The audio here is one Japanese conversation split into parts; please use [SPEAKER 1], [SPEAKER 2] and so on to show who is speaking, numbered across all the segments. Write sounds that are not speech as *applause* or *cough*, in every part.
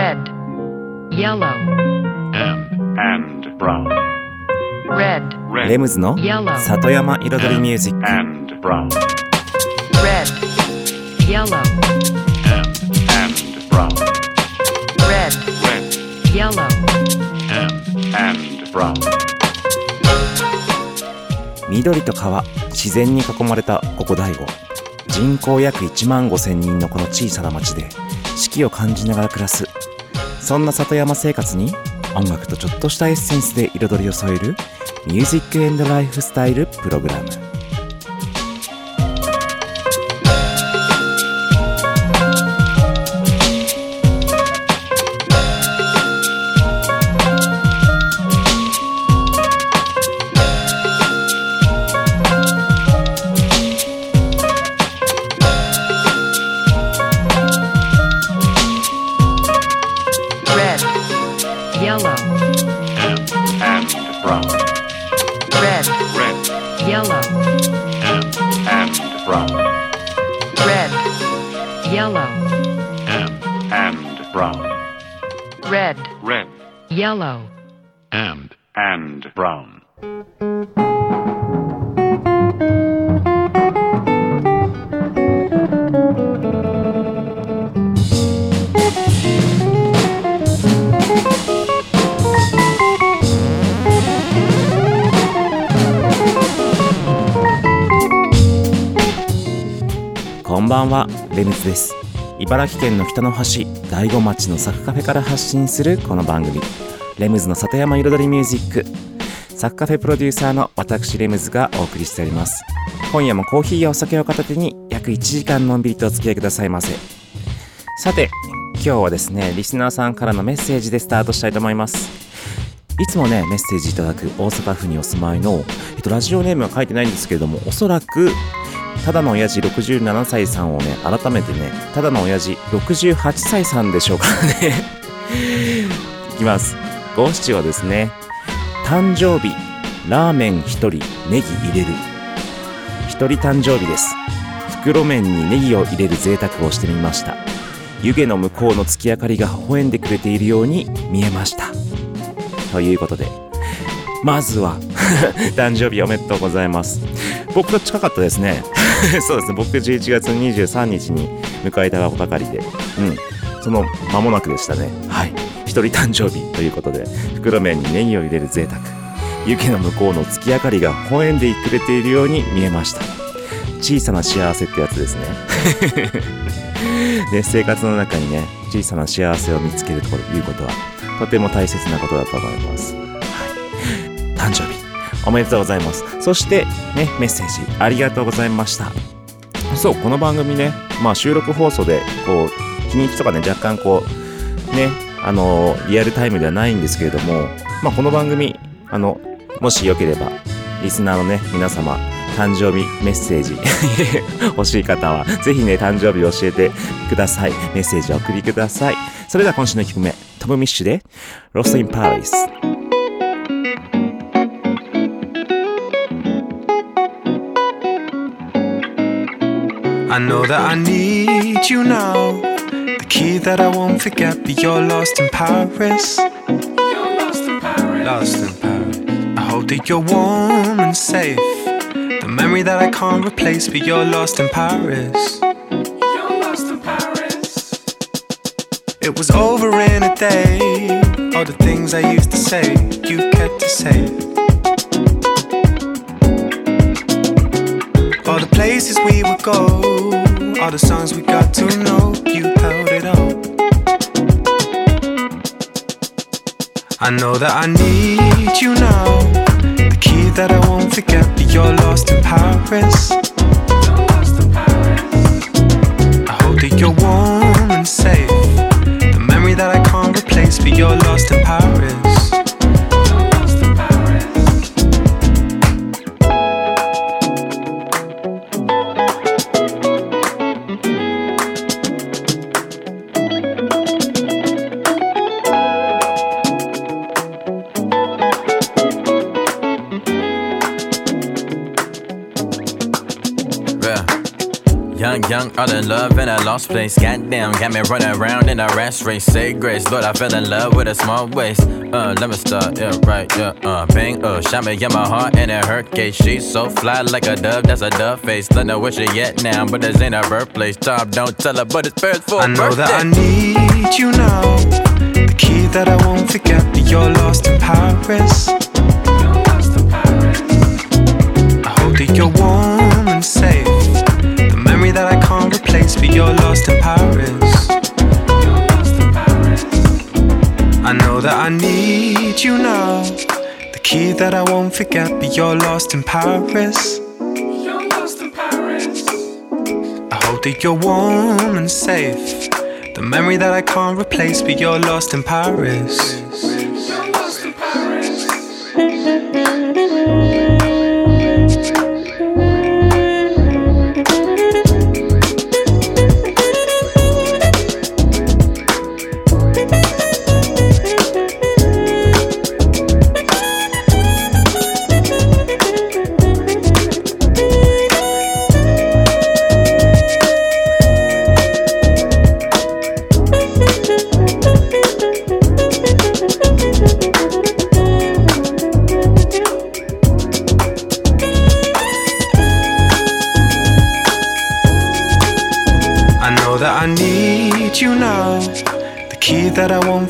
[SPEAKER 1] red, yellow,
[SPEAKER 2] and, and brown,
[SPEAKER 1] red,
[SPEAKER 3] レ
[SPEAKER 2] red,
[SPEAKER 3] ムズの
[SPEAKER 1] yellow,
[SPEAKER 3] 里山彩りミュージック
[SPEAKER 2] and brown,
[SPEAKER 1] red, yellow,
[SPEAKER 2] and, and brown,
[SPEAKER 1] red,
[SPEAKER 2] red,
[SPEAKER 1] yellow,
[SPEAKER 2] and, and brown,
[SPEAKER 3] 緑と川自然に囲まれたここ大悟人口約1万5千人のこの小さな町で四季を感じながら暮らすそんな里山生活に音楽とちょっとしたエッセンスで彩りを添えるミュージックエンドライフスタイルプログラム。茨城県の北の端大子町のサクカフェから発信するこの番組。レムズの里山彩りミュージック。サクカフェプロデューサーの私レムズがお送りしております。今夜もコーヒーやお酒を片手に約1時間のんびりとお付き合いくださいませ。さて今日はですねリスナーさんからのメッセージでスタートしたいと思います。いつもねメッセージいただく大阪府にお住まいの、えっと、ラジオネームは書いてないんですけれどもおそらくただの親父67歳さんをね改めてねただの親父68歳さんでしょうかね。*laughs* いきます。五七はですね誕生日ラーメン1人ネギ入れる。1人誕生日です。袋麺にネギを入れる贅沢をしてみました。湯気の向こうの月明かりが微笑んでくれているように見えました。ということでまずは *laughs* 誕生日おめでとうございます。僕が近かったですね。*laughs* そうですね。僕11月23日に迎えたばかりで。うん。その間もなくでしたね。はい。一人誕生日。ということで袋麺にネギを入れる贅沢。湯気の向こうの月明かりが微笑んでくれているように見えました。小さな幸せってやつですね。で *laughs* 生活の中にね小さな幸せを見つけるということはとても大切なことだと思います、はい、誕生日。おめでとうございます。そしてねメッセージありがとうございました。そうこの番組ねまあ収録放送でこう日にちとかね若干こうねあのリアルタイムではないんですけれどもまあこの番組あのもしよければリスナーのね皆様誕生日メッセージ *laughs* 欲しい方はぜひね誕生日教えてください。メッセージをお送りください。それでは今週の1曲目トム・ミッシュで「ロスト・イン・パリス」
[SPEAKER 4] I know that I need you now. The key that I won't forget, but you're lost in Paris. You're lost in Paris. Lost in Paris. I hope that you're warm and safe. The memory that I can't replace, but you're lost in Paris. You're lost in Paris. It was over in a day. All the things I used to say, you kept to say. All the places we would go, all the songs we got to know, you held it all. I know that I need you now. The key that I won't forget, but you're lost in Paris. I hope that you're warm
[SPEAKER 5] all in love in a lost place. Goddamn, got me running around in a rash race. Say grace, Lord, I fell in love with a small waist. Uh, let me start, yeah, right, yeah, uh, bang, uh, shot me in my heart and it hurt case. She's so fly like a dove, that's a dove face. Don't know where she at now, but this ain't her birthplace. Tom, don't tell her, but it's first for
[SPEAKER 4] I know
[SPEAKER 5] birthday.
[SPEAKER 4] that I need you now. The key that I won't forget, but you're lost in Paris. I hope that you're warm I but you're lost in Paris. I know that I need you now. The key that I won't forget, but you're lost in Paris. I hope that you're warm and safe. The memory that I can't replace, but you're lost in Paris.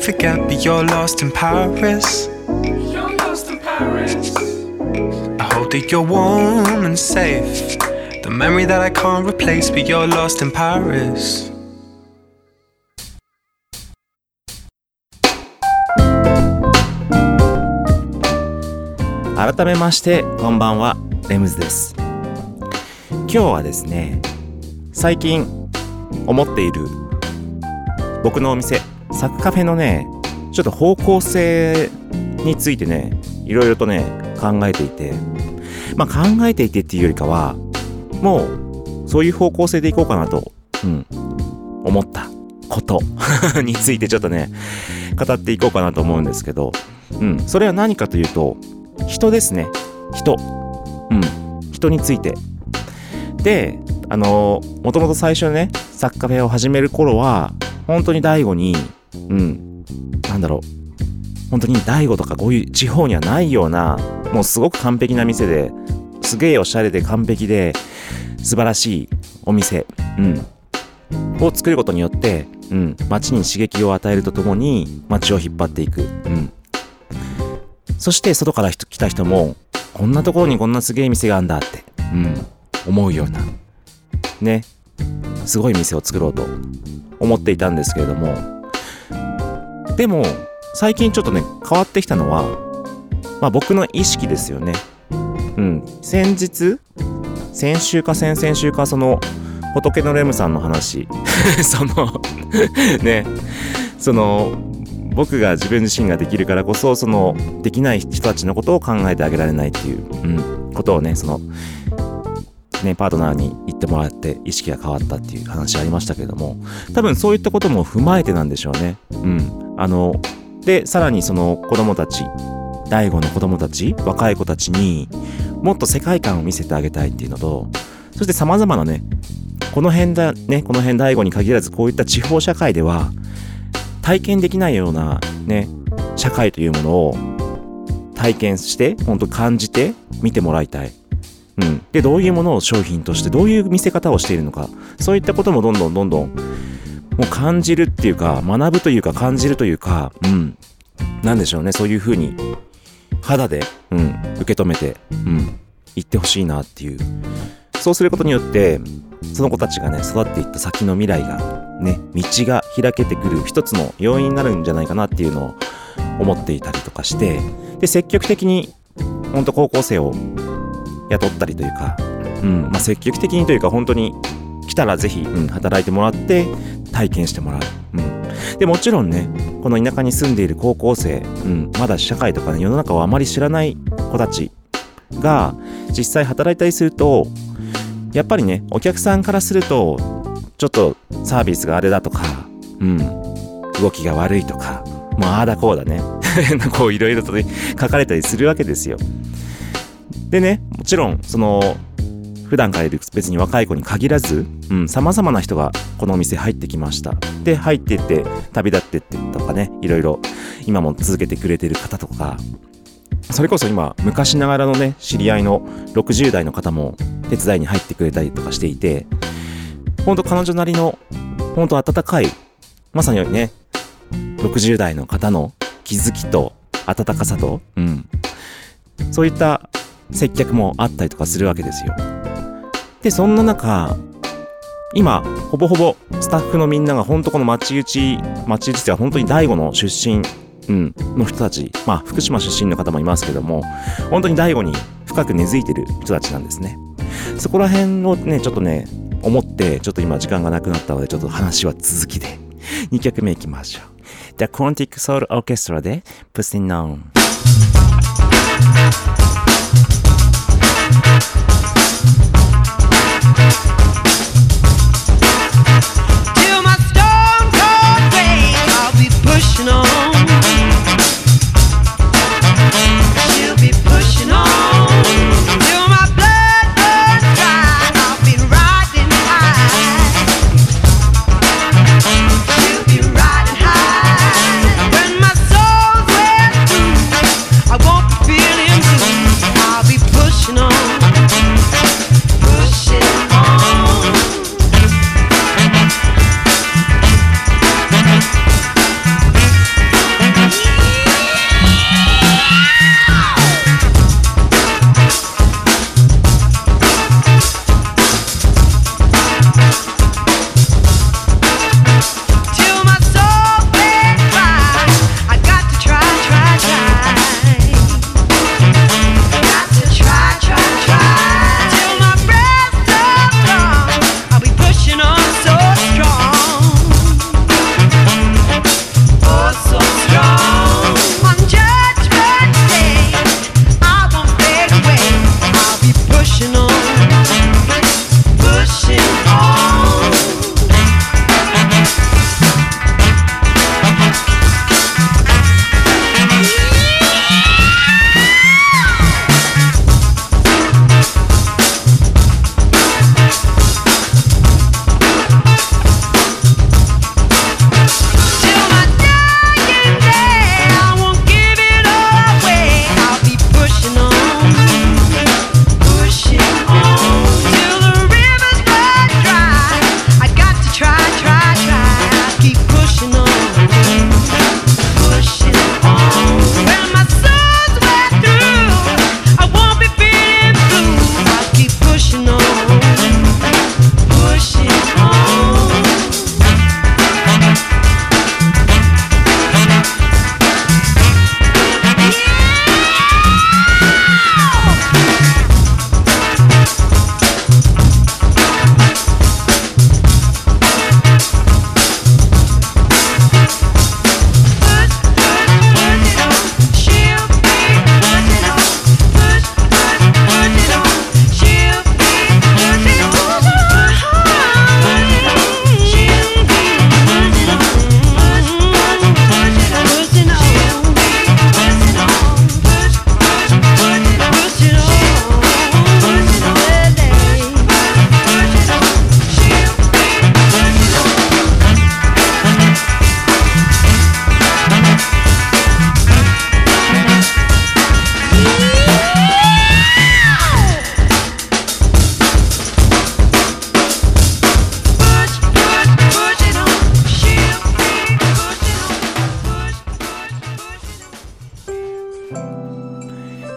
[SPEAKER 4] that I won't forget, but you're lost in Paris. I hope that you're warm and safe. The memory that I can't replace, but you're lost in Paris.
[SPEAKER 3] 改めましてこんばんはレムズです今日はですね最近思っている僕のお店 サクカフェのねちょっと方向性についてねいろいろとね考えていて。まあ考えていてっていうよりかはもうそういう方向性でいこうかなと、うん、思ったこと *laughs* についてちょっとね語っていこうかなと思うんですけど、うん、それは何かというと人ですね。人。うん人について。であのもともと最初ねサッカフェを始める頃は本当に大悟にうん。なんだろう。本当に大悟とかこういう地方にはないようなもうすごく完璧な店ですげえおしゃれで完璧で素晴らしいお店、うん、を作ることによって、うん、街に刺激を与えるとともに街を引っ張っていく、うん、そして外から来た人もこんなところにこんなすげえ店があるんだって、うん、思うようなね。すごい店を作ろうと思っていたんですけれどもでも最近ちょっとね変わってきたのはまあ僕の意識ですよね。うん。先日先週か先々週かその仏のレムさんの話。*laughs* その *laughs* ね。その僕が自分自身ができるからこそそのできない人たちのことを考えてあげられないっていう、うん、ことをねそのねパートナーに言ってもらって意識が変わったっていう話ありましたけれども多分そういったことも踏まえてなんでしょうね。うん、あのでさらにその子供たち大悟の子供たち若い子たちにもっと世界観を見せてあげたいっていうのとそして様々なねこの辺だねこの辺大悟に限らずこういった地方社会では体験できないようなね社会というものを体験して本当感じて見てもらいたい。うん、でどういうものを商品としてどういう見せ方をしているのか。そういったこともどんどんどんどんもう感じるっていうか学ぶというか感じるというかうん。なんでしょうね。そういうふうに肌で、うん、受け止めて、うん、言ってほしいなっていう。そうすることによってその子たちがね育っていった先の未来がね道が開けてくる一つの要因になるんじゃないかなっていうのを思っていたりとかしてで積極的に本当高校生を雇ったりというか、うん。まあ、積極的にというか本当に来たらぜひ、うん、働いてもらって体験してもらう、うん、でもちろんねこの田舎に住んでいる高校生、うん、まだ社会とか、ね、世の中をあまり知らない子たちが実際働いたりするとやっぱりねお客さんからするとちょっとサービスがあれだとか、うん、動きが悪いとかもうああだこうだね *laughs* こういろいろとね書かれたりするわけですよでねもちろんその普段からいる別に若い子に限らず、うん、様々な人がこのお店入ってきました。で、入ってって、旅立ってってとかね、いろいろ今も続けてくれてる方とか、それこそ今、昔ながらのね、知り合いの60代の方も手伝いに入ってくれたりとかしていて、ほんと彼女なりの、ほんと温かい、まさにね、60代の方の気づきと温かさと、うん。そういった接客もあったりとかするわけですよ。で、そんな中、今、ほぼほぼスタッフのみんなが本当この町内、町内っては本当に第五の出身、うん、の人たち、まあ福島出身の方もいますけども、本当に第五に深く根付いてる人たちなんですね。そこら辺をね、ちょっとね、思って、ちょっと今時間がなくなったので、ちょっと話は続きで、2曲目いきましょう。The Quantic Soul Orchestra で Pussy On。
[SPEAKER 6] Pushing on.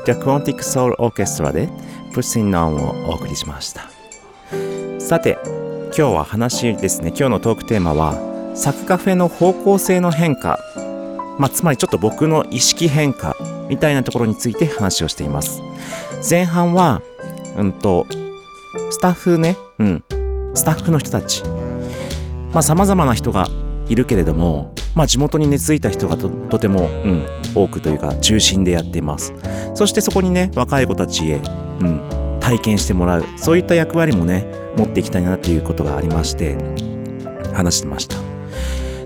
[SPEAKER 6] The
[SPEAKER 3] Quantic Soul Orchestra で Pushing On をお送りしました。さて、今日は話ですね。今日のトークテーマは、サクカフェの方向性の変化。まあ、つまりちょっと僕の意識変化みたいなところについて話をしています。前半は、うんと、スタッフね、うん、スタッフの人たち。まあ、様々な人がいるけれども、まあ、地元に根付いた人がととても、うん、多くというか中心でやっています。そしてそこにね、若い子たちへ、うん、体験してもらう。そういった役割もね、持っていきたいなっていうことがありまして、話してました。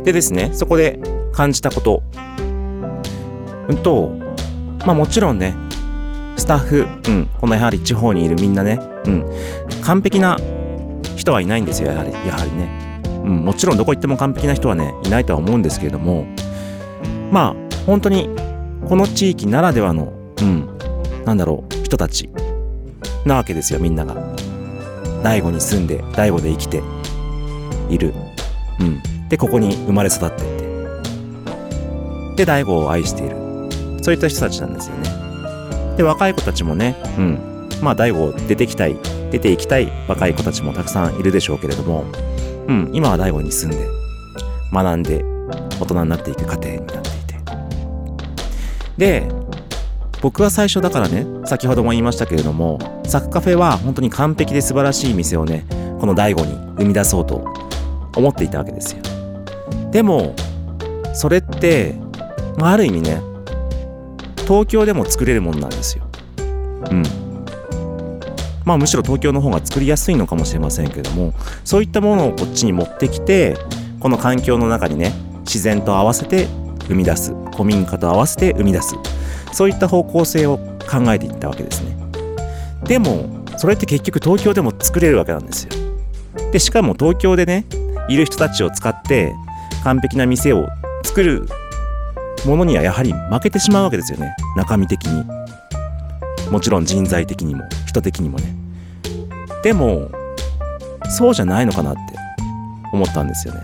[SPEAKER 3] でですね、そこで感じたこと。うんと、まあもちろんね、スタッフ、うん、このやはり地方にいるみんなね、うん、完璧な人はいないんですよ、やはり、やはりね。うん、もちろんどこ行っても完璧な人はね、いないとは思うんですけれども、まあ、本当に、この地域ならではの、うん、なんだろう、人たち、なわけですよ、みんなが。大悟に住んで、大悟で生きている。うん。で、ここに生まれ育ってって。で、大悟を愛している。そういった人たちなんですよね。で、若い子たちもね、うん。まあ、大悟出てきたい、出ていきたい若い子たちもたくさんいるでしょうけれども、うん、今は大悟に住んで、学んで、大人になっていく過程になっていて。で、僕は最初だからね、先ほども言いましたけれども、サクカフェは本当に完璧で素晴らしい店をね、この大悟に生み出そうと思っていたわけですよ。でも、それって、まあ、ある意味ね、東京でも作れるもんなんですよ。うん。まあむしろ東京の方が作りやすいのかもしれませんけども、そういったものをこっちに持ってきて、この環境の中にね、自然と合わせて生み出す、古民家と合わせて生み出す、そういった方向性を考えていったわけですね。でも、それって結局東京でも作れるわけなんですよ。で、しかも東京でね、いる人たちを使って完璧な店を作るものにはやはり負けてしまうわけですよね。中身的に。もちろん人材的にも、人的にもね。でも、そうじゃないのかなって思ったんですよね。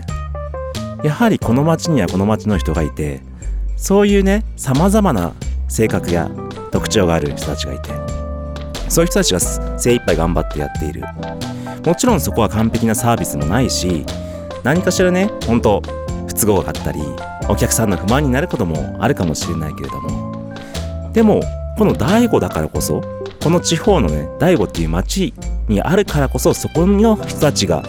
[SPEAKER 3] やはりこの町にはこの町の人がいて、そういうね、様々な性格や特徴がある人たちがいて、そういう人たちが精一杯頑張ってやっている。もちろんそこは完璧なサービスもないし、何かしらね、本当不都合があったり、お客さんの不満になることもあるかもしれないけれども、でも、この大悟だからこそ、この地方のね、大悟っていう町にあるからこそ、そこの人たちが、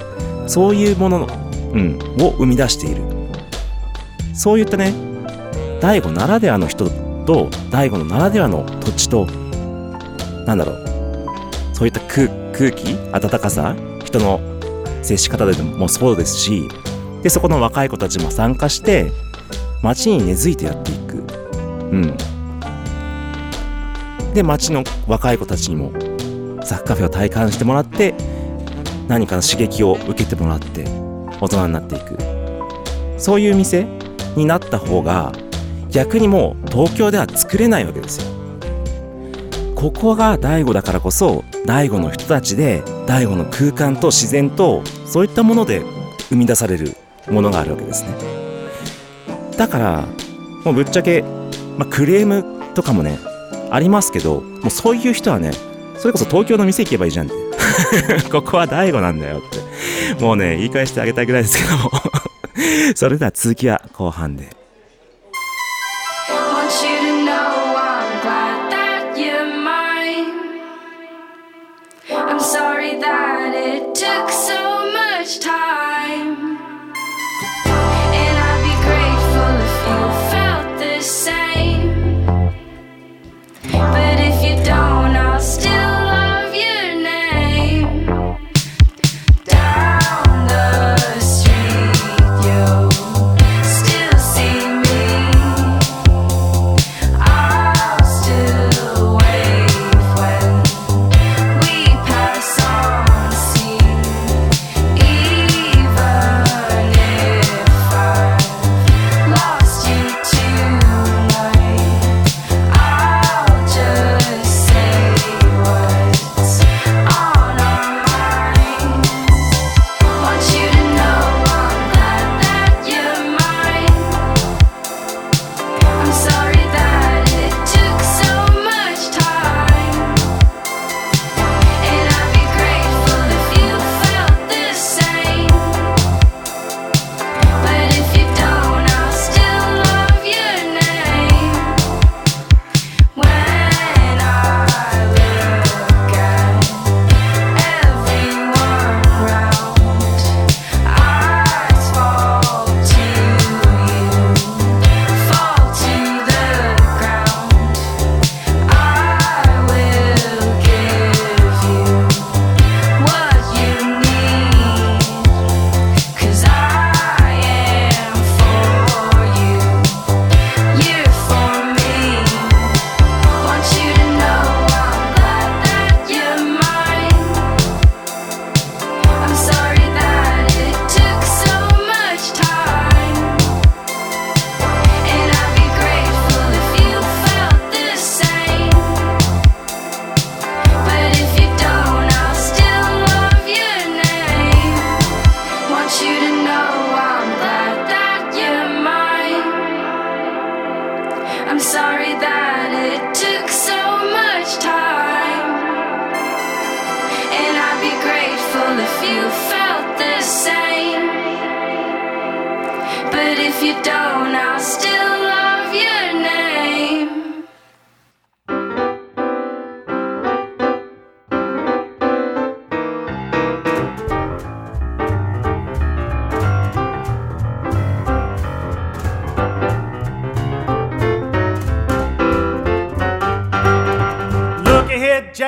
[SPEAKER 3] そういうものの、うん、を生み出している。そういったね、大悟ならではの人と、大悟のならではの土地と、なんだろう、そういった空空気、温かさ、人の接し方でもそうですし、で、そこの若い子たちも参加して、街に根付いてやっていく。うん。で、街の若い子たちにも、サッカフェを体感してもらって、何かの刺激を受けてもらって、大人になっていく。そういう店になった方が、逆にもう東京では作れないわけですよ。ここが大悟だからこそ、大悟の人たちで、大悟の空間と自然と、そういったもので生み出されるものがあるわけですね。だから、もうぶっちゃけ、まあ、クレームとかもね、ありますけど、もうそういう人はね、それこそ東京の店行けばいいじゃんって。*laughs* ここは大悟なんだよって。もうね、言い返してあげたいぐらいですけども。*laughs* それでは続きは後半で。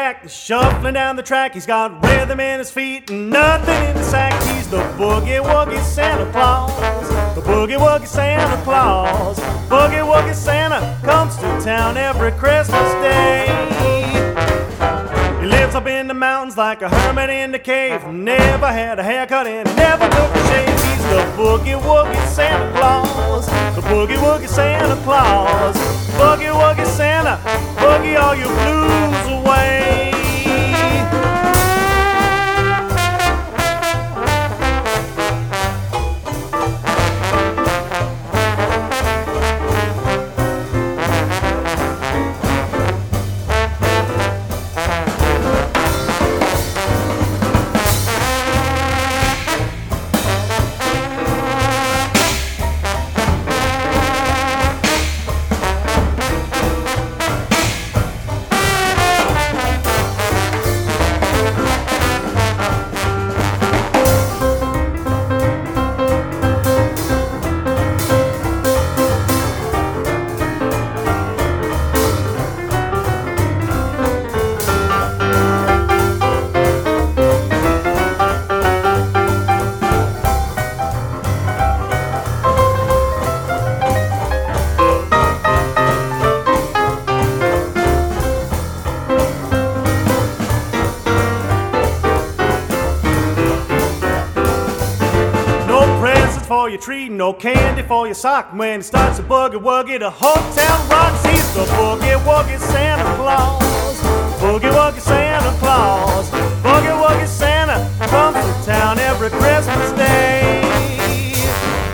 [SPEAKER 7] Shuffling down the track. He's got rhythm in his feet and nothing in the sack. He's the boogie woogie Santa Claus. The boogie woogie Santa Claus. Boogie woogie Santa comes to town every Christmas day. He lives up in the mountains like a hermit in the cave. Never had a haircut and never took a shave. He's the boogie woogie Santa Claus. The boogie woogie Santa Claus. Boogie woogie Santa, boogie all your blues away. For your tree, no candy for your sock. When it starts to boogie woogie, the whole town rocks. He's the boogie woogie Santa Claus. Boogie woogie Santa Claus. Boogie woogie Santa comes to town every Christmas day.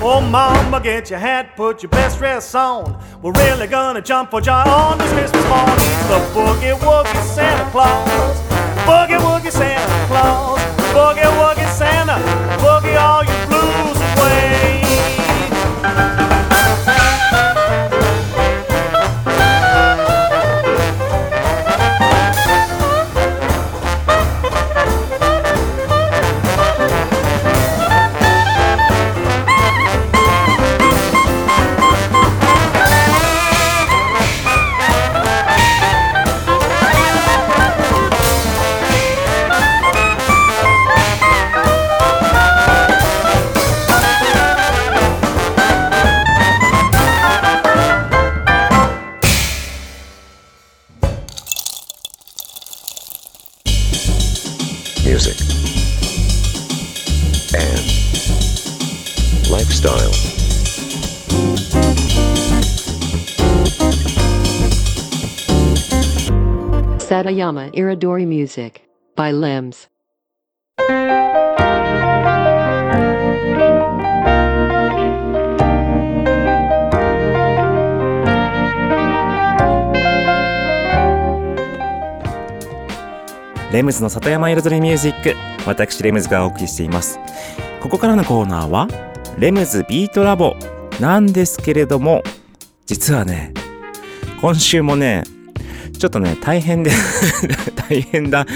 [SPEAKER 7] Oh, mama, get your hat, put your best dress on. We're really gonna jump for joy on this Christmas morning. He's the boogie woogie Santa Claus. Boogie woogie Santa Claus. Boogie woogie
[SPEAKER 1] Satayama Iridori Music by Limbs.
[SPEAKER 3] レムズの里山彩りミュージック私レムズがお送りしていますここからのコーナーはレムズビートラボなんですけれども実はね今週もねちょっとね大変で *laughs* 大変だ、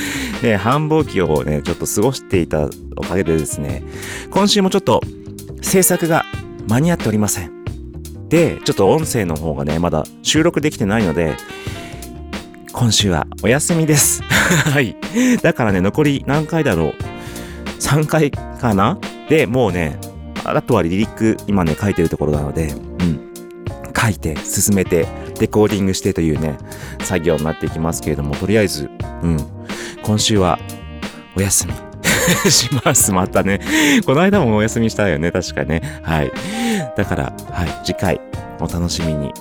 [SPEAKER 3] ね、繁忙期をねちょっと過ごしていたおかげでですね今週もちょっと制作が間に合っておりませんでちょっと音声の方がねまだ収録できてないので今週はお休みです。*laughs* はい。だからね、残り何回だろう ?3 回かなで、もうね、あとはリリック今ね、書いてるところなので、うん。書いて、進めて、レコーディングしてというね、作業になっていきますけれども、とりあえず、うん。今週は、お休み。*laughs* します。またね。この間もお休みしたよね。確かね。はい。だから、はい。次回、お楽しみに。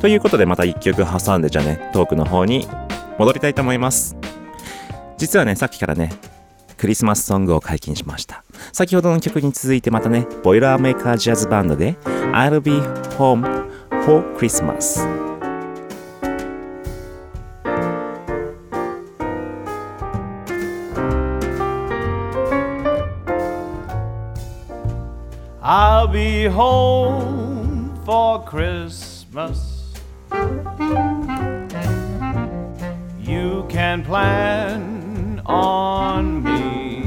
[SPEAKER 3] ということでまた一曲挟んでじゃあね、トークの方に戻りたいと思います。実はね、さっきからね、クリスマスソングを解禁しました。先ほどの曲に続いてまたね、ボイラーメーカージャズバンドで I'll be home for Christmas.
[SPEAKER 8] I'll be home for Christmas. You can plan on me.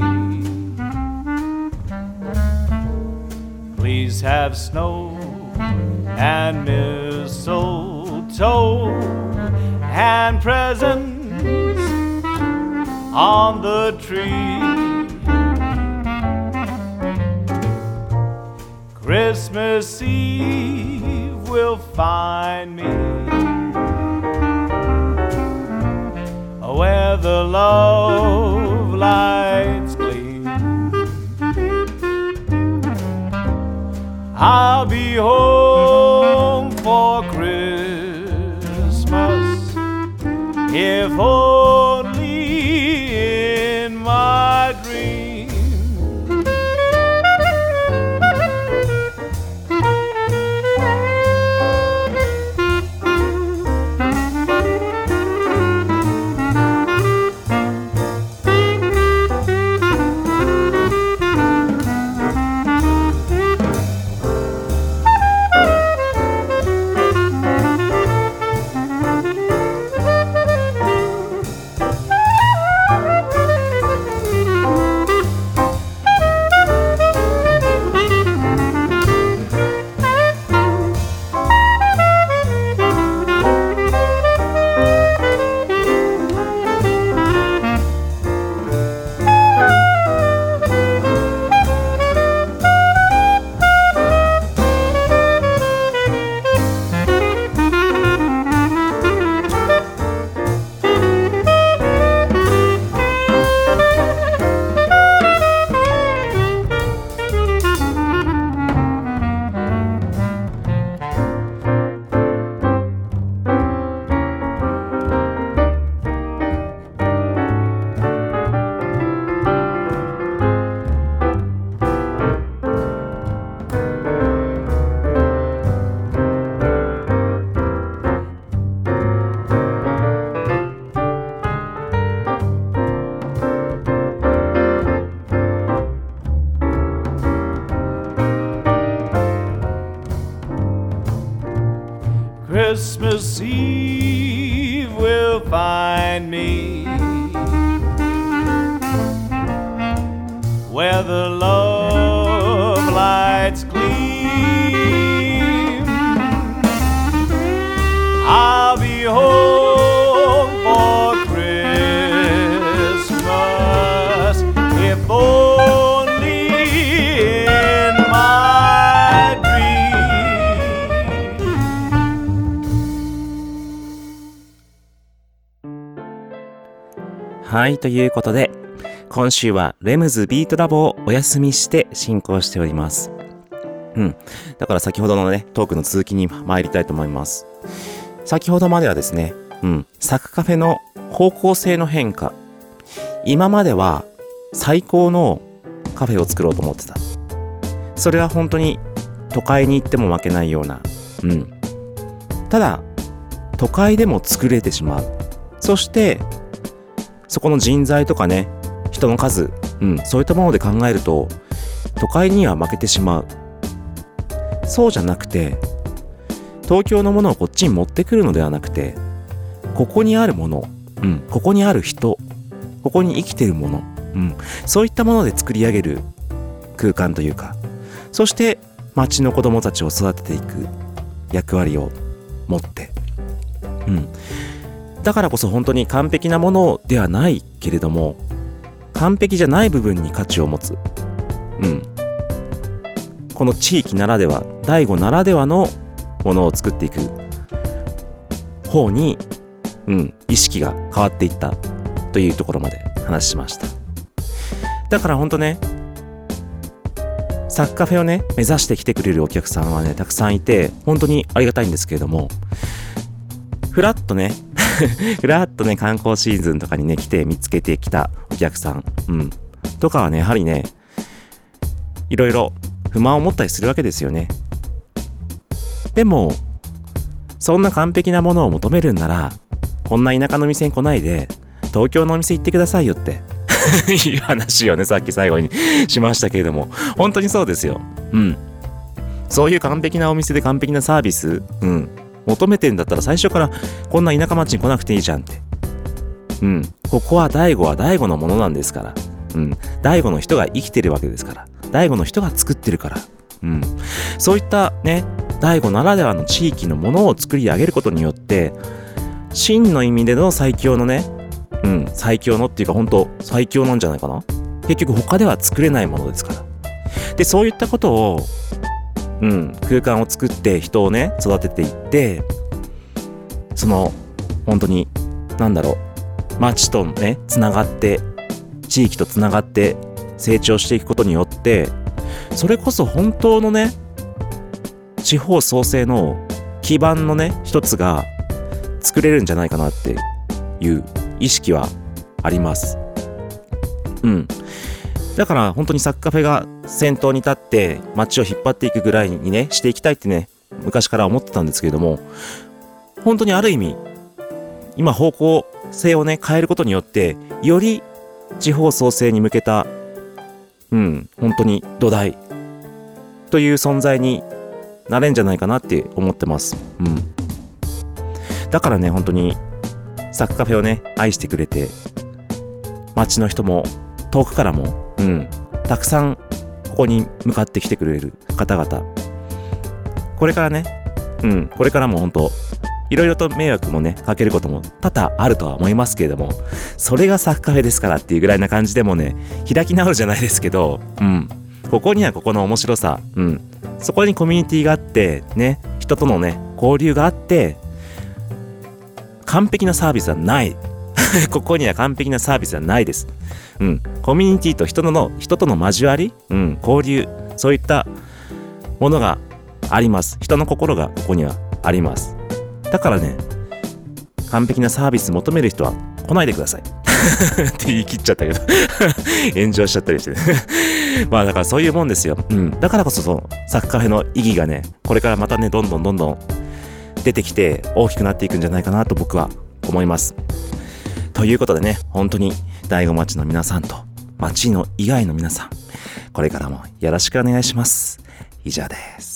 [SPEAKER 8] Please have snow and mistletoe and presents on the tree. Christmas Eve will find me where the love lights I'll be home for Christmas. If
[SPEAKER 3] ということで、今週はレムズビートラボをお休みして進行しております。うん。だから先ほどのね、トークの続きに参りたいと思います。先ほどまではですね、うん、サクカフェの方向性の変化。今までは最高のカフェを作ろうと思ってた。それは本当に都会に行っても負けないような。うん。ただ、都会でも作れてしまう。そして、そこの人材とかね、人の数、うん、そういったもので考えると、都会には負けてしまう。そうじゃなくて、東京のものをこっちに持ってくるのではなくて、ここにあるもの、うん、ここにある人、ここに生きてるもの、うん、そういったもので作り上げる空間というか、そして町の子供たちを育てていく役割を持って、うん、だからこそ本当に完璧なものではないけれども、完璧じゃない部分に価値を持つ。うん。この地域ならでは、第五ならではのものを作っていく方に、うん、意識が変わっていったというところまで話しました。だから本当ね、サッカフェをね、目指してきてくれるお客さんはね、たくさんいて、本当にありがたいんですけれども、ふらっとね、*laughs* ふらっとね、観光シーズンとかにね、来て見つけてきたお客さん、うん、とかはね、やはりね、いろいろ不満を持ったりするわけですよね。でも、そんな完璧なものを求めるんなら、こんな田舎の店に来ないで、東京のお店行ってくださいよって。*laughs* いう話をね、さっき最後にしましたけれども、本当にそうですよ。うん。そういう完璧なお店で完璧なサービス、うん、求めてんだったら最初からこんな田舎町に来なくていいじゃんって。うん、ここは大悟は大悟のものなんですから。うん、大悟の人が生きてるわけですから。大悟の人が作ってるから。うん、そういったね、大悟ならではの地域のものを作り上げることによって、真の意味での最強のね、うん、最強のっていうか本当最強なんじゃないかな結局他では作れないものですから。で、そういったことを、うん、空間を作って人をね、育てていって、その、本当に、なんだろう、街とね、つながって、地域とつながって成長していくことによって、それこそ本当のね、地方創生の基盤のね、一つが作れるんじゃないかなっていう意識はあります。うん。だから本当にサッカフェが先頭に立って街を引っ張っていくぐらいにね、していきたいってね、昔から思ってたんですけれども、本当にある意味、今方向性をね、変えることによって、より地方創生に向けた、うん、本当に土台という存在になれんじゃないかなって思ってます。うん。だからね、本当に、サッカフェをね、愛してくれて、街の人も、遠くからも、うん、たくさん、ここに向かってきてくれる方々。これからね、うん、これからも本当、いろいろと迷惑もね、かけることも多々あるとは思いますけれども、それがサッカフェですからっていうぐらいな感じでもね、開き直るじゃないですけど、うん、ここにはここの面白さ、うん、そこにコミュニティがあって、ね、人とのね、交流があって、完璧なサービスはない。*laughs* ここには完璧なサービスはないです。うん。コミュニティと人との、人との交わり、うん、交流、そういったものがあります。人の心がここにはあります。だからね、完璧なサービス求める人は来ないでください。*laughs* って言い切っちゃったけど *laughs* 炎上しちゃったりしてねまあだからそういうもんですよ。うん。だからこそそのサッカーフェの意義がね、これからまたね、どんどんどんどん出てきて大きくなっていくんじゃないかなと僕は思います。ということでね、本当に大子町の皆さんと町の以外の皆さん、これからもよろしくお願いします。以上です。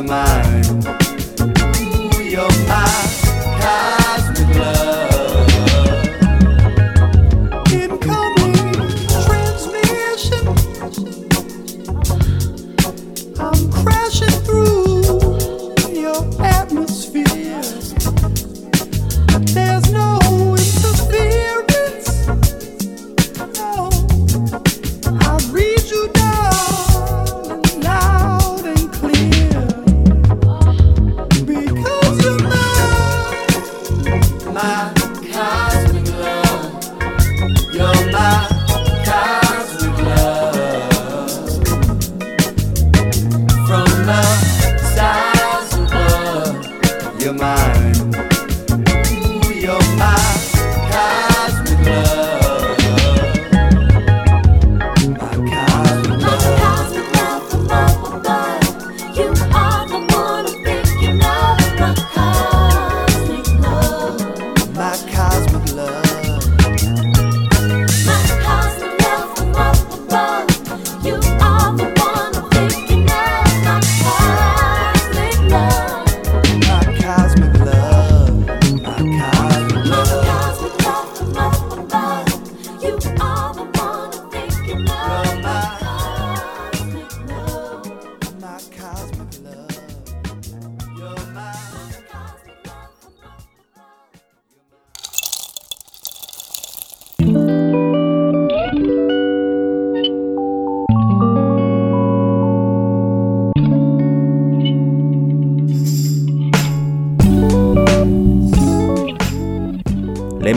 [SPEAKER 6] your
[SPEAKER 3] mind.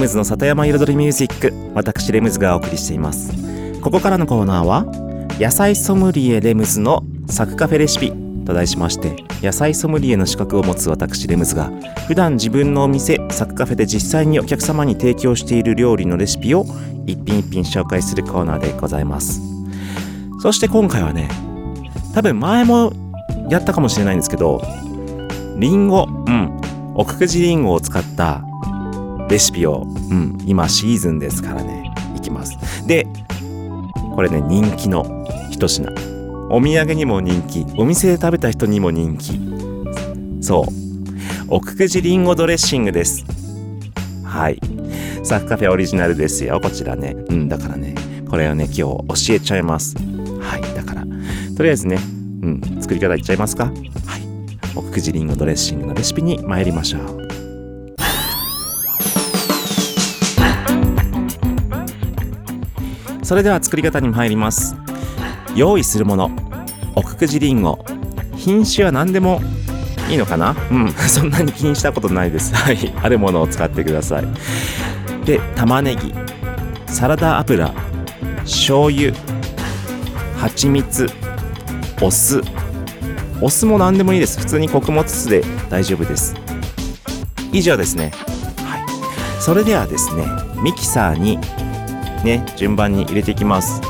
[SPEAKER 3] ムズの里山彩りミュージック私レムズがお送りしています。ここからのコーナーは野菜ソムリエレムズのサクカフェレシピと題しまして野菜ソムリエの資格を持つ私レムズが普段自分のお店サクカフェで実際にお客様に提供している料理のレシピを一品一品紹介するコーナーでございます。そして今回はね多分前もやったかもしれないんですけどリンゴうん奥久慈リンゴを使ったレシピを、うん、今シーズンですからね。いきます。でこれね人気の一品。お土産にも人気。お店で食べた人にも人気。そう。奥久慈リンゴドレッシングです。はい。サクカフェオリジナルですよ。こちらね。うんだからね。これをね今日教えちゃいます。はい。だから。とりあえずね。うん。作り方いっちゃいますか。はい。奥久慈リンゴドレッシングのレシピに参りましょう。それでは作り方に入ります。用意するもの。奥久慈りんご品種は何でもいいのかな？うん。*laughs* そんなに気にしたことないです。はい。あるものを使ってください。で玉ねぎ。サラダ油。醤油。蜂蜜。お酢。お酢も何でもいいです。普通に穀物酢で大丈夫です。以上ですね。はい。それではですねミキサーにね順番に入れていきます。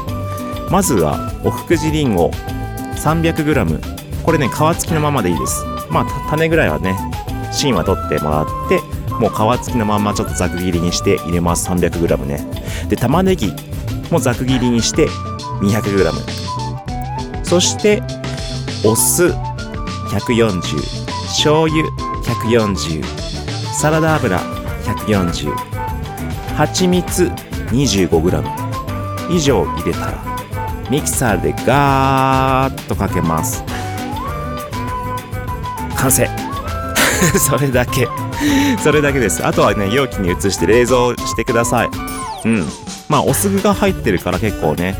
[SPEAKER 3] まずは奥久慈りんご。300g これね皮付きのままでいいです。まあ種ぐらいはね芯は取ってもらってもう皮付きのままちょっとざく切りにして入れます。300g ね。で玉ねぎもざく切りにして 200g そしてお酢140醤油140サラダ油140蜂蜜 25g 以上入れたらミキサーでガーッとかけます。完成。*laughs* それだけ。それだけです。あとはね容器に移して冷蔵してください。うん。まあお酢が入ってるから結構ね。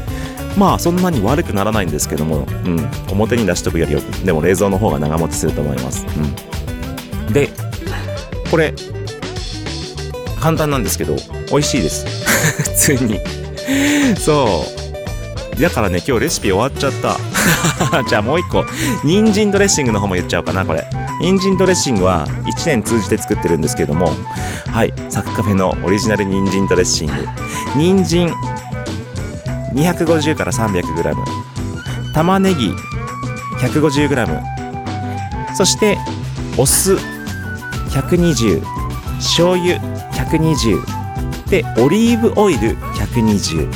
[SPEAKER 3] まあそんなに悪くならないんですけども、うん、表に出しとくよりでも冷蔵の方が長持ちすると思います、うん、でこれ簡単なんですけど美味しいです。*laughs* 普通に。そう。だからね今日レシピ終わっちゃった。*laughs* じゃあもう一個。人参ドレッシングの方も言っちゃおうかなこれ。人参ドレッシングは1年通じて作ってるんですけども。はい。サクカフェのオリジナル人参ドレッシング。人参250から 300g 玉ねぎ 150g そしてお酢120醤油120でオリーブオイル120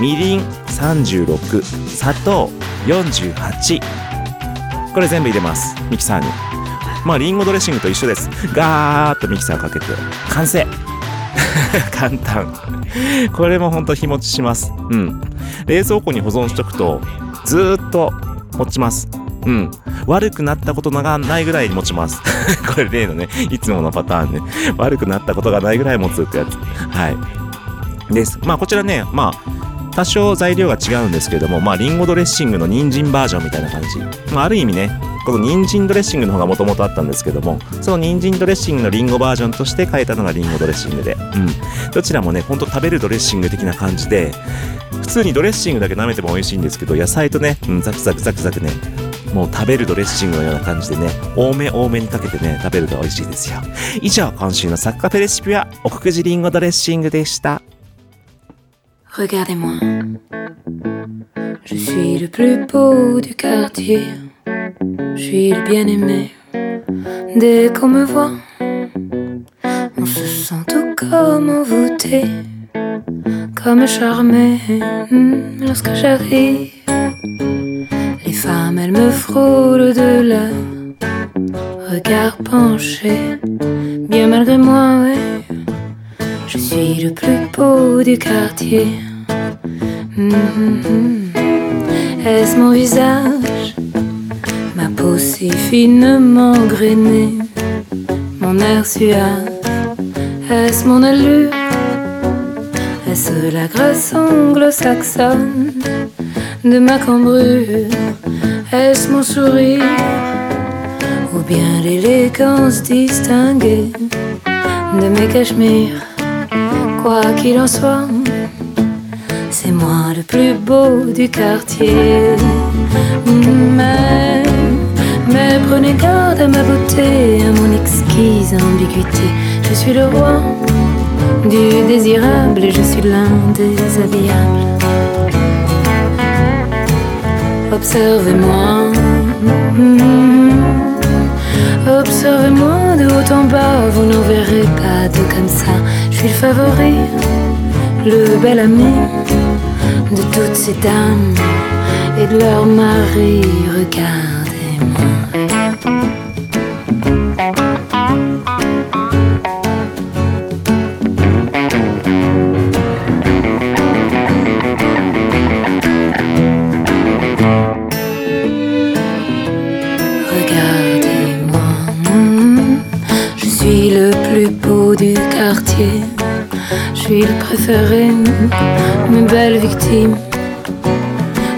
[SPEAKER 3] みりん36砂糖48これ全部入れますミキサーに。まあリンゴドレッシングと一緒です。ガーッとミキサーかけて完成。*laughs* 簡単。これもほんと日持ちします。うん。冷蔵庫に保存しとくとずっと持ちます。うん。悪くなったことがないぐらい持ちます。*laughs* これ例のねいつものパターンね。悪くなったことがないぐらい持つってやつ。はい。です。まあこちらねまあ多少材料が違うんですけれどもまあリンゴドレッシングの人参バージョンみたいな感じ。まあある意味ねこの人参ドレッシングの方がもともとあったんですけどもその人参ドレッシングのリンゴバージョンとして変えたのがリンゴドレッシングで。うん。どちらもねほんと食べるドレッシング的な感じで普通にドレッシングだけ舐めても美味しいんですけど野菜とね、うん、ザクザクザクザクねもう食べるドレッシングのような感じでね、多め多めにかけてね、食べると美味しいですよ。以上、今週のサッカーフレシピは、おくくじりんごドレッシングでした。
[SPEAKER 9] Les femmes, elles me frôlent de leur regard penché. Bien malgré moi, ouais. Je suis le plus beau du quartier. Mhm. Est-ce mon visage, ma peau si finement grainée, mon air suave Est-ce mon allure, est-ce la grâce anglo-saxonne? De ma cambrure Est-ce mon sourire, ou bien l'élégance distinguée de mes cachemires?
[SPEAKER 10] Quoi qu'il en soit, c'est moi le plus beau du quartier. Mais, prenez garde à ma beauté, à mon exquise ambiguïté. Je suis le roi du désirable et je suis l'un des habillables. Observez-moi. mm, Observez-moi de haut en bas, vous n'en verrez pas deux comme ça. Je suis le favori, le bel ami de toutes ces dames et de leurs maris. Regardez-moi. Mes belles victimes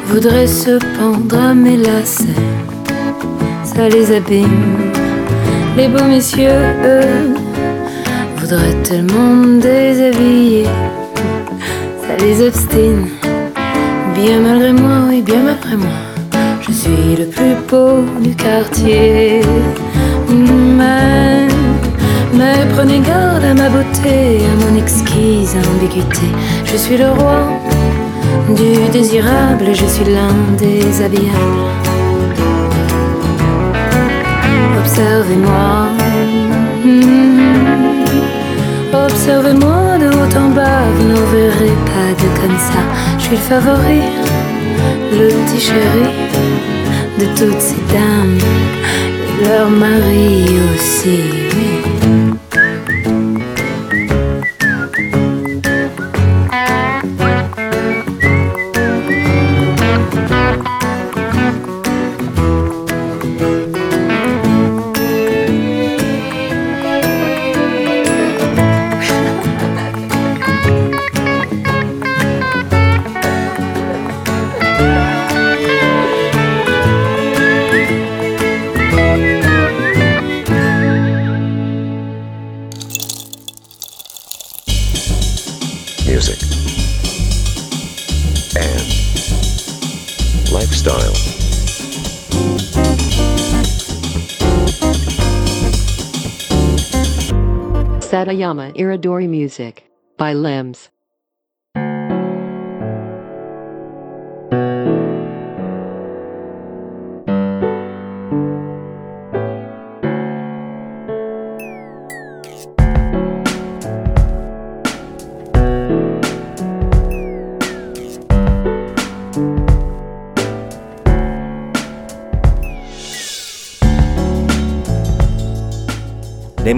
[SPEAKER 10] voudraient se pendre à mes lacets. Ça les abîme. Les beaux messieurs, eux, voudraient tellement me déshabiller. Ça les obstine. Bien malgré moi, oui, bien malgré moi. Je suis le plus beau du quartier. Mais, mais prenez garde à ma beauté, à mon exquise ambiguïté. Je suis le roi du désirable je suis l'un des habillables. Observez-moi. Mm. Observez-moi de haut en bas, vous n'en verrez pas de comme ça. Je suis le favori, le petit chéri de toutes ces dames et leur mari aussi.
[SPEAKER 1] Satayama Iridori Music by Limbs.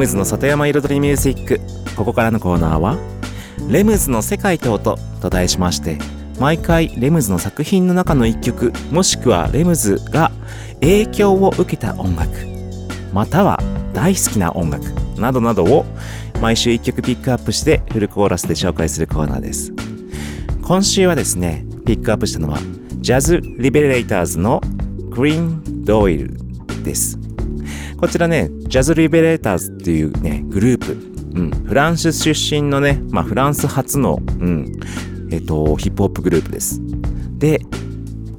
[SPEAKER 3] ムズの里山彩りミュージック。ここからのコーナーは「レムズの世界と音」と題しまして毎回レムズの作品の中の一曲もしくはレムズが影響を受けた音楽または大好きな音楽などなどを毎週一曲ピックアップしてフルコーラスで紹介するコーナーです。今週はですねピックアップしたのはジャズ・リベレーターズのグリーン・ドイルです。こちらね、ジャズ・リベレーターズっていうね、グループ。うん、フランス出身のね、まあフランス初の、うん、えっと、ヒップホップグループです。で、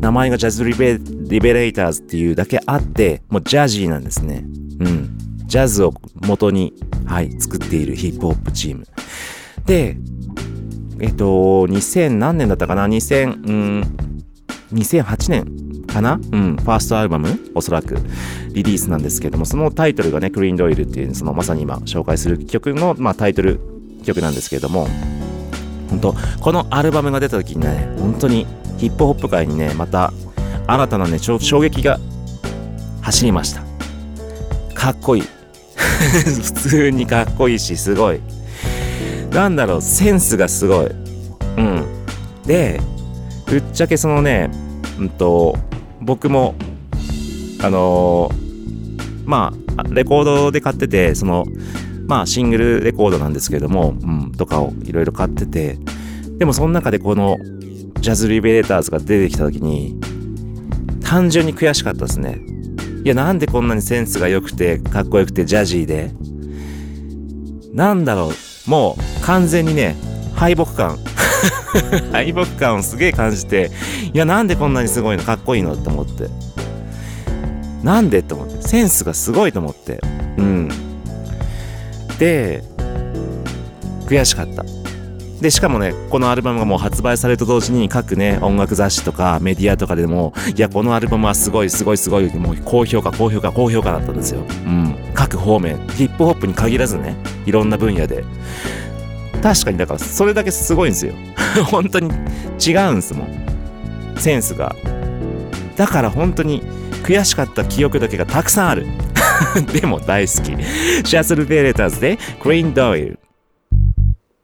[SPEAKER 3] 名前がジャズリベ・リベレーターズっていうだけあって、もうジャージーなんですね。うん。ジャズを元に、はい、作っているヒップホップチーム。で、えっと、2000何年だったかな ?2000、うん、2008年かな？うん、ファーストアルバム、おそらくリリースなんですけども、そのタイトルがね、クリーンドイルっていう、そのまさに今紹介する曲の、まあ、タイトル曲なんですけれども、本当このアルバムが出た時にね、本当にヒップホップ界にね、また新たなね、衝衝撃が走りました。かっこいい。*laughs* 普通にかっこいいし、すごい。なんだろう、センスがすごい。うん。で、ぶっちゃけそのね、うんと、僕も、あのーまあ、レコードで買ってて、その、まあ、シングルレコードなんですけども、うん、とかをいろいろ買ってて、でもその中でこの、ジャズリベレーターズが出てきた時に、単純に悔しかったですね。いや、なんでこんなにセンスが良くて、かっこよくて、ジャジーで、なんだろう、もう完全にね敗北感。*laughs* 敗北感をすげえ感じていやなんでこんなにすごいのかっこいいのって思って。なんでって思って。センスがすごいと思って。うん。で悔しかった。でしかもねこのアルバムがもう発売されると同時に各ね音楽雑誌とかメディアとかでもいやこのアルバムはすごいすごいすごいもう高評価高評価高評価だったんですよ。うん。各方面ヒップホップに限らずねいろんな分野で。確かにだからそれだけすごいんですよ本当に違うんですもんセンスがだから本当に悔しかった記憶だけがたくさんあるでも大好きシャスル・ベレターズでクリーン・ドイル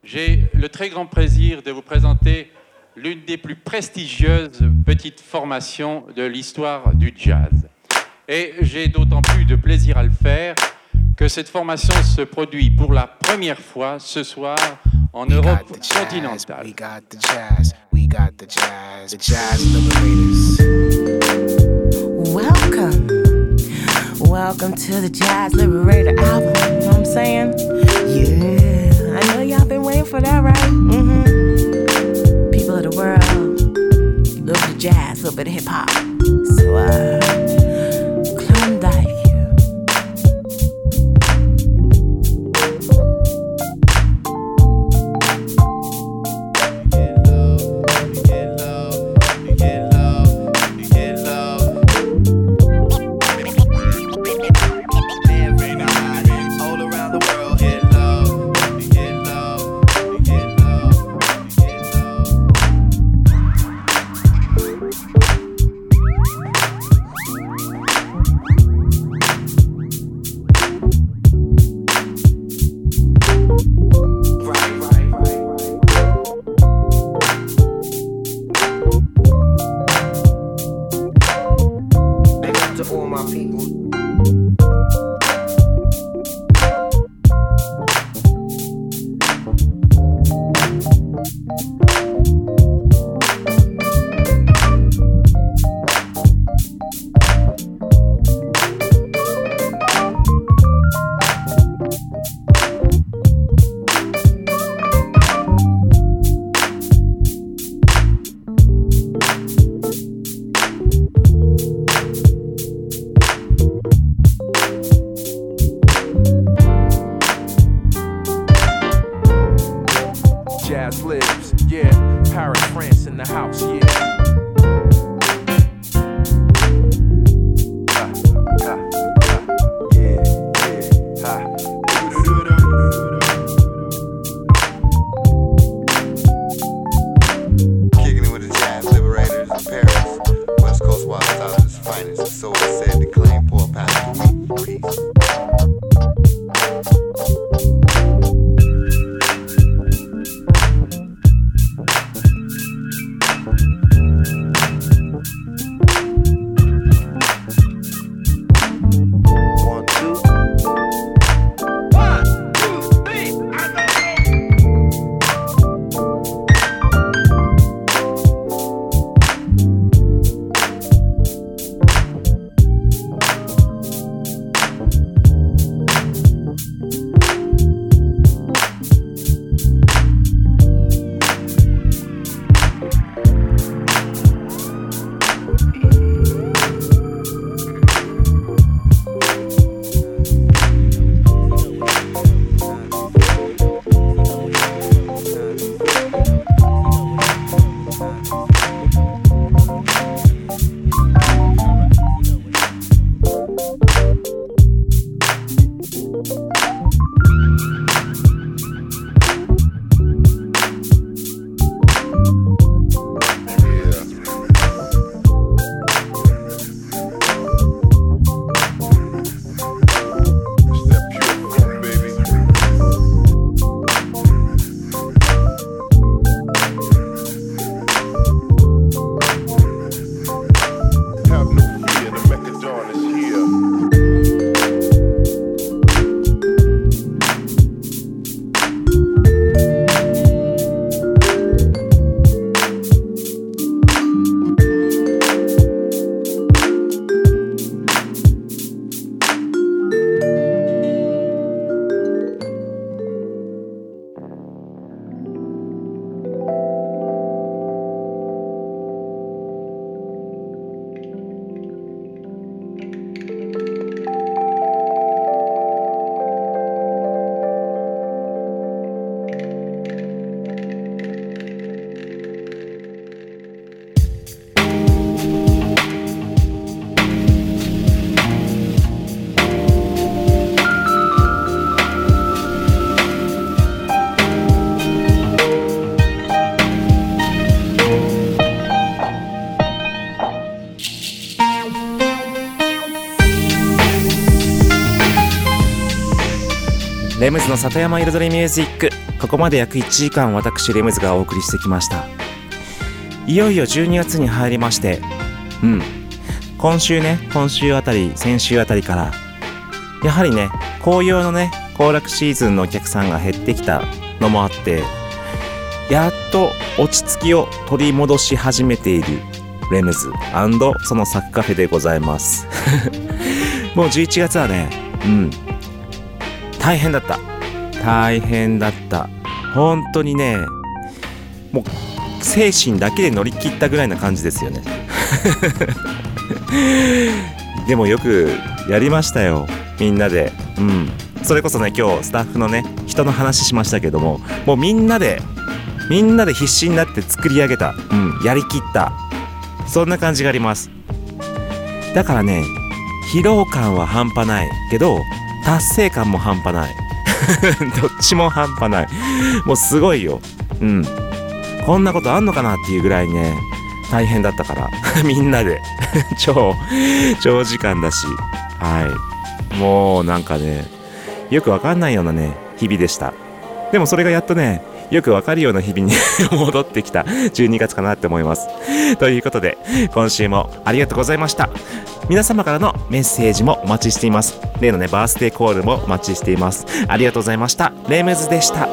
[SPEAKER 11] J'ai le très grand plaisir de vous présenter l'une des plus prestigieuses petites formations de l'histoire du jazz. Et j'ai d'autant plus de plaisir à le faire que cette formation se produit pour la première fois ce soir en Europe continentale.
[SPEAKER 12] We got the jazz, we got the jazz, the jazz liberators.
[SPEAKER 13] Welcome. Welcome to the Jazz Liberator album. You know what I'm saying? Yeah. I know y'all been waiting for that, right? Mm-hmm. People of the world, a little bit of jazz, a little bit of hip hop. So, uh,
[SPEAKER 3] レムズの里山彩りミュージック。ここまで約1時間私レムズがお送りしてきました。いよいよ12月に入りまして。うん。今週ね今週あたり先週あたりから。やはりね紅葉のね行楽シーズンのお客さんが減ってきたのもあってやっと落ち着きを取り戻し始めているレムズそのサッカフェでございます。*laughs* もう11月はねうん。大変だった。大変だった。本当にねもう精神だけで乗り切ったぐらいな感じですよね。*laughs* でもよくやりましたよみんなで。うん。それこそね今日スタッフのね人の話しましたけどももうみんなでみんなで必死になって作り上げた、うん、やりきった。そんな感じがあります。だからね疲労感は半端ないけど達成感も半端ない。*laughs* どっちも半端ない。もうすごいよ。うん。こんなことあんのかなっていうぐらいね大変だったから。*laughs* みんなで。*laughs* 超長時間だし。はい。もうなんかねよくわかんないようなね日々でした。でもそれがやっとねよくわかるような日々に *laughs* 戻ってきた12月かなって思います。ということで、今週もありがとうございました。皆様からのメッセージもお待ちしています。例のね、バースデーコールもお待ちしています。ありがとうございました。レイムズでした。